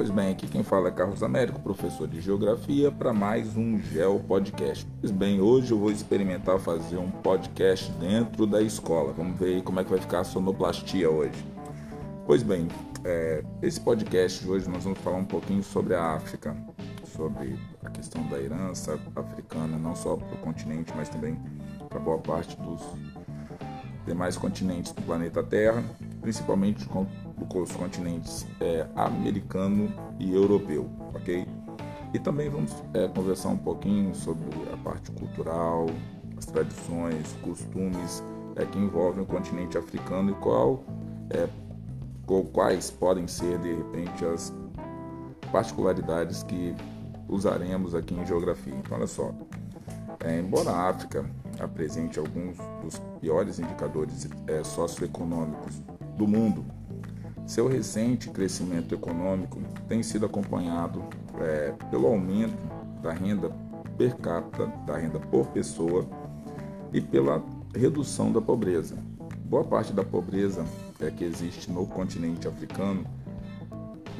Pois bem, aqui quem fala é Carlos Américo, professor de Geografia, para mais um Geo Podcast. Pois bem, hoje eu vou experimentar fazer um podcast dentro da escola. Vamos ver como é que vai ficar a sonoplastia hoje. Pois bem, é, esse podcast de hoje nós vamos falar um pouquinho sobre a África, sobre a questão da herança africana, não só para o continente, mas também para boa parte dos demais continentes do planeta Terra, principalmente com os continentes é, americano e europeu, ok? E também vamos é, conversar um pouquinho sobre a parte cultural, as tradições, costumes é, que envolvem o continente africano e qual, é, quais podem ser de repente as particularidades que usaremos aqui em geografia. Então, olha só, é, embora a África apresente alguns dos piores indicadores é, socioeconômicos do mundo, seu recente crescimento econômico tem sido acompanhado é, pelo aumento da renda per capita, da renda por pessoa e pela redução da pobreza. Boa parte da pobreza é, que existe no continente africano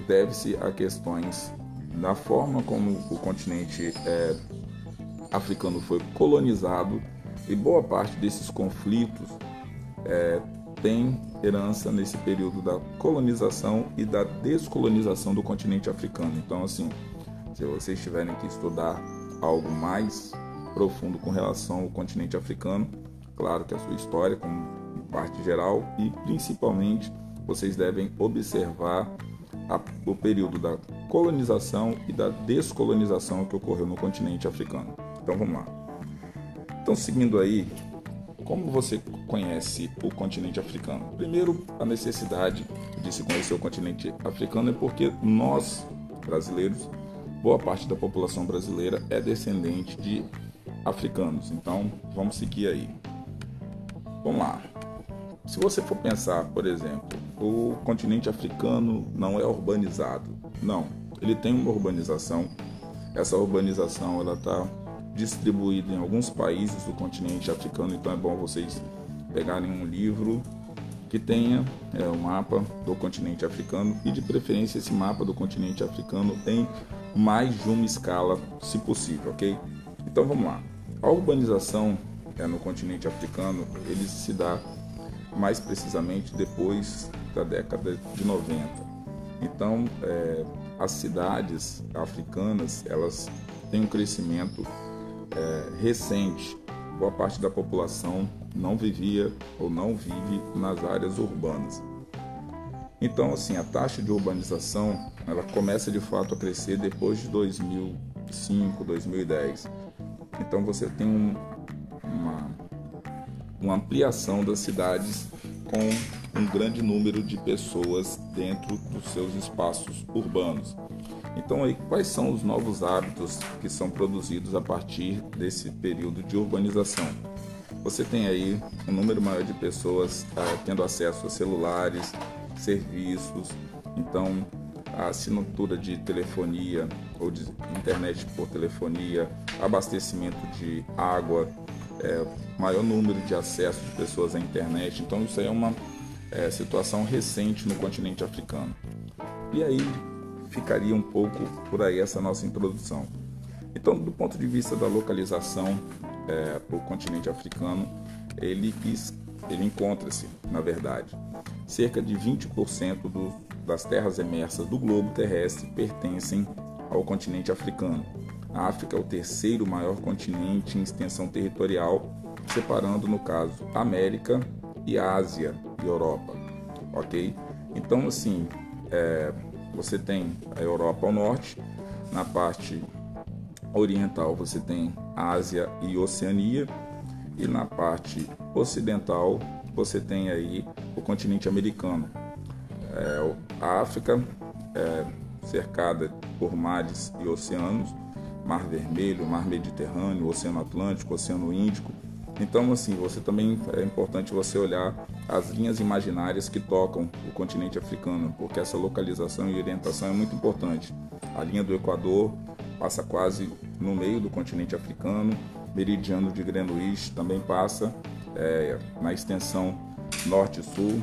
deve-se a questões da forma como o continente é, africano foi colonizado e boa parte desses conflitos é, tem herança nesse período da colonização e da descolonização do continente africano. Então, assim, se vocês tiverem que estudar algo mais profundo com relação ao continente africano, claro que a sua história, como parte geral, e principalmente vocês devem observar a, o período da colonização e da descolonização que ocorreu no continente africano. Então vamos lá. Então, seguindo aí, como você conhece o continente africano? Primeiro, a necessidade de se conhecer o continente africano é porque nós, brasileiros, boa parte da população brasileira é descendente de africanos. Então, vamos seguir aí. Vamos lá. Se você for pensar, por exemplo, o continente africano não é urbanizado. Não, ele tem uma urbanização. Essa urbanização ela está distribuído em alguns países do continente africano, então é bom vocês pegarem um livro que tenha é, um mapa do continente africano e de preferência esse mapa do continente africano em mais de uma escala, se possível, ok? Então vamos lá. A urbanização é, no continente africano ele se dá mais precisamente depois da década de 90. Então é, as cidades africanas elas têm um crescimento é, recente, boa parte da população não vivia ou não vive nas áreas urbanas. Então, assim, a taxa de urbanização ela começa de fato a crescer depois de 2005, 2010. Então, você tem um, uma, uma ampliação das cidades com um grande número de pessoas dentro dos seus espaços urbanos. Então, aí, quais são os novos hábitos que são produzidos a partir desse período de urbanização? Você tem aí um número maior de pessoas ah, tendo acesso a celulares, serviços, então a assinatura de telefonia ou de internet por telefonia, abastecimento de água, é, maior número de acesso de pessoas à internet. Então, isso aí é uma é, situação recente no continente africano. E aí, ficaria um pouco por aí essa nossa introdução. Então, do ponto de vista da localização é, o continente africano, ele, ele encontra-se, na verdade, cerca de 20% do, das terras emersas do globo terrestre pertencem ao continente africano. A África é o terceiro maior continente em extensão territorial, separando, no caso, América e Ásia e Europa, ok? Então, assim, é, você tem a Europa ao norte, na parte oriental você tem Ásia e Oceania e na parte ocidental você tem aí o continente americano. É, a África é cercada por mares e oceanos, Mar Vermelho, Mar Mediterrâneo, Oceano Atlântico, Oceano Índico então, assim, você também é importante você olhar as linhas imaginárias que tocam o continente africano, porque essa localização e orientação é muito importante. A linha do Equador passa quase no meio do continente africano, meridiano de Greenwich também passa é, na extensão norte-sul.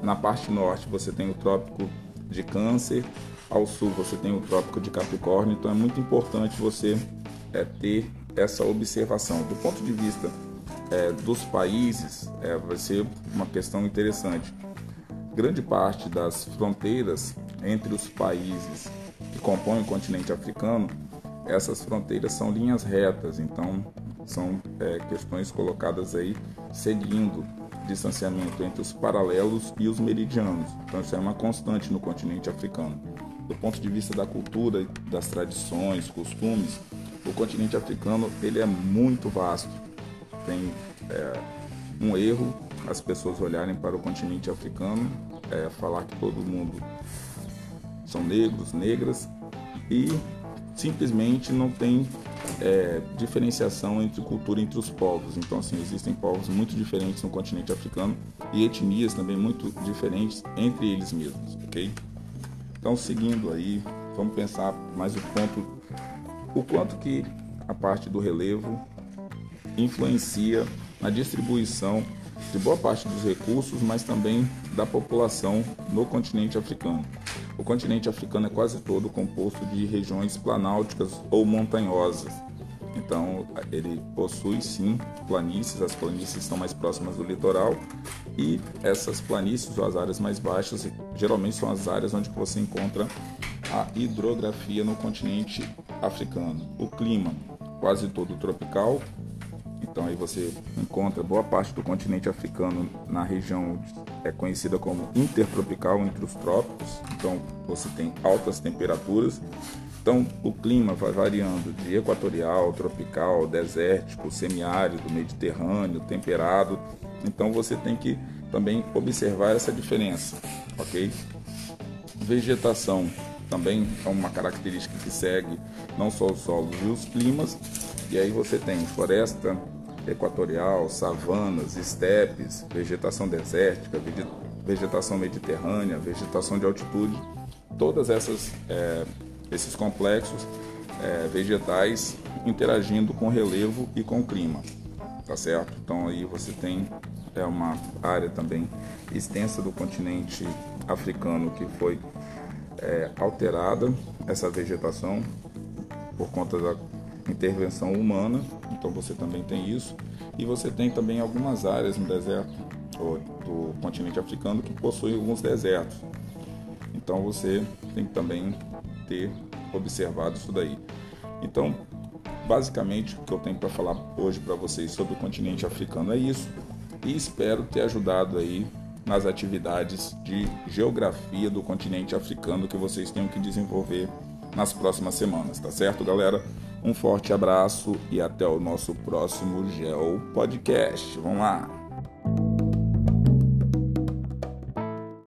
Na parte norte você tem o Trópico de Câncer Ao sul você tem o Trópico de Capricórnio, então é muito importante você é, ter essa observação. Do ponto de vista é, dos países, é, vai ser uma questão interessante. Grande parte das fronteiras entre os países que compõem o continente africano, essas fronteiras são linhas retas, então são é, questões colocadas aí seguindo distanciamento entre os paralelos e os meridianos. Então isso é uma constante no continente africano. Do ponto de vista da cultura, das tradições, costumes, o continente africano ele é muito vasto. Tem é, um erro as pessoas olharem para o continente africano, é, falar que todo mundo são negros, negras e simplesmente não tem é, diferenciação entre cultura entre os povos. Então, assim, existem povos muito diferentes no continente africano e etnias também muito diferentes entre eles mesmos, ok? Então, seguindo aí, vamos pensar mais o ponto, o quanto que a parte do relevo influencia na distribuição de boa parte dos recursos, mas também da população no continente africano. O continente africano é quase todo composto de regiões planálticas ou montanhosas. Então, ele possui sim planícies, as planícies estão mais próximas do litoral e essas planícies ou as áreas mais baixas geralmente são as áreas onde você encontra a hidrografia no continente africano. O clima quase todo tropical, então aí você encontra boa parte do continente africano na região é conhecida como intertropical entre os trópicos. Então você tem altas temperaturas. Então o clima vai variando de equatorial, tropical, desértico, semiárido, mediterrâneo, temperado. Então você tem que também observar essa diferença, ok? Vegetação também é uma característica que segue não só os solos e os climas. E aí você tem floresta equatorial, savanas, estepes, vegetação desértica, vegetação mediterrânea, vegetação de altitude, todas essas é, esses complexos é, vegetais interagindo com o relevo e com o clima, tá certo? Então aí você tem é uma área também extensa do continente africano que foi é, alterada essa vegetação por conta da intervenção humana, então você também tem isso. E você tem também algumas áreas no deserto do continente africano que possuem alguns desertos. Então você tem que também ter observado isso daí. Então, basicamente, o que eu tenho para falar hoje para vocês sobre o continente africano é isso. E espero ter ajudado aí nas atividades de geografia do continente africano que vocês tenham que desenvolver nas próximas semanas, tá certo, galera? Um forte abraço e até o nosso próximo Geo Podcast. Vamos lá!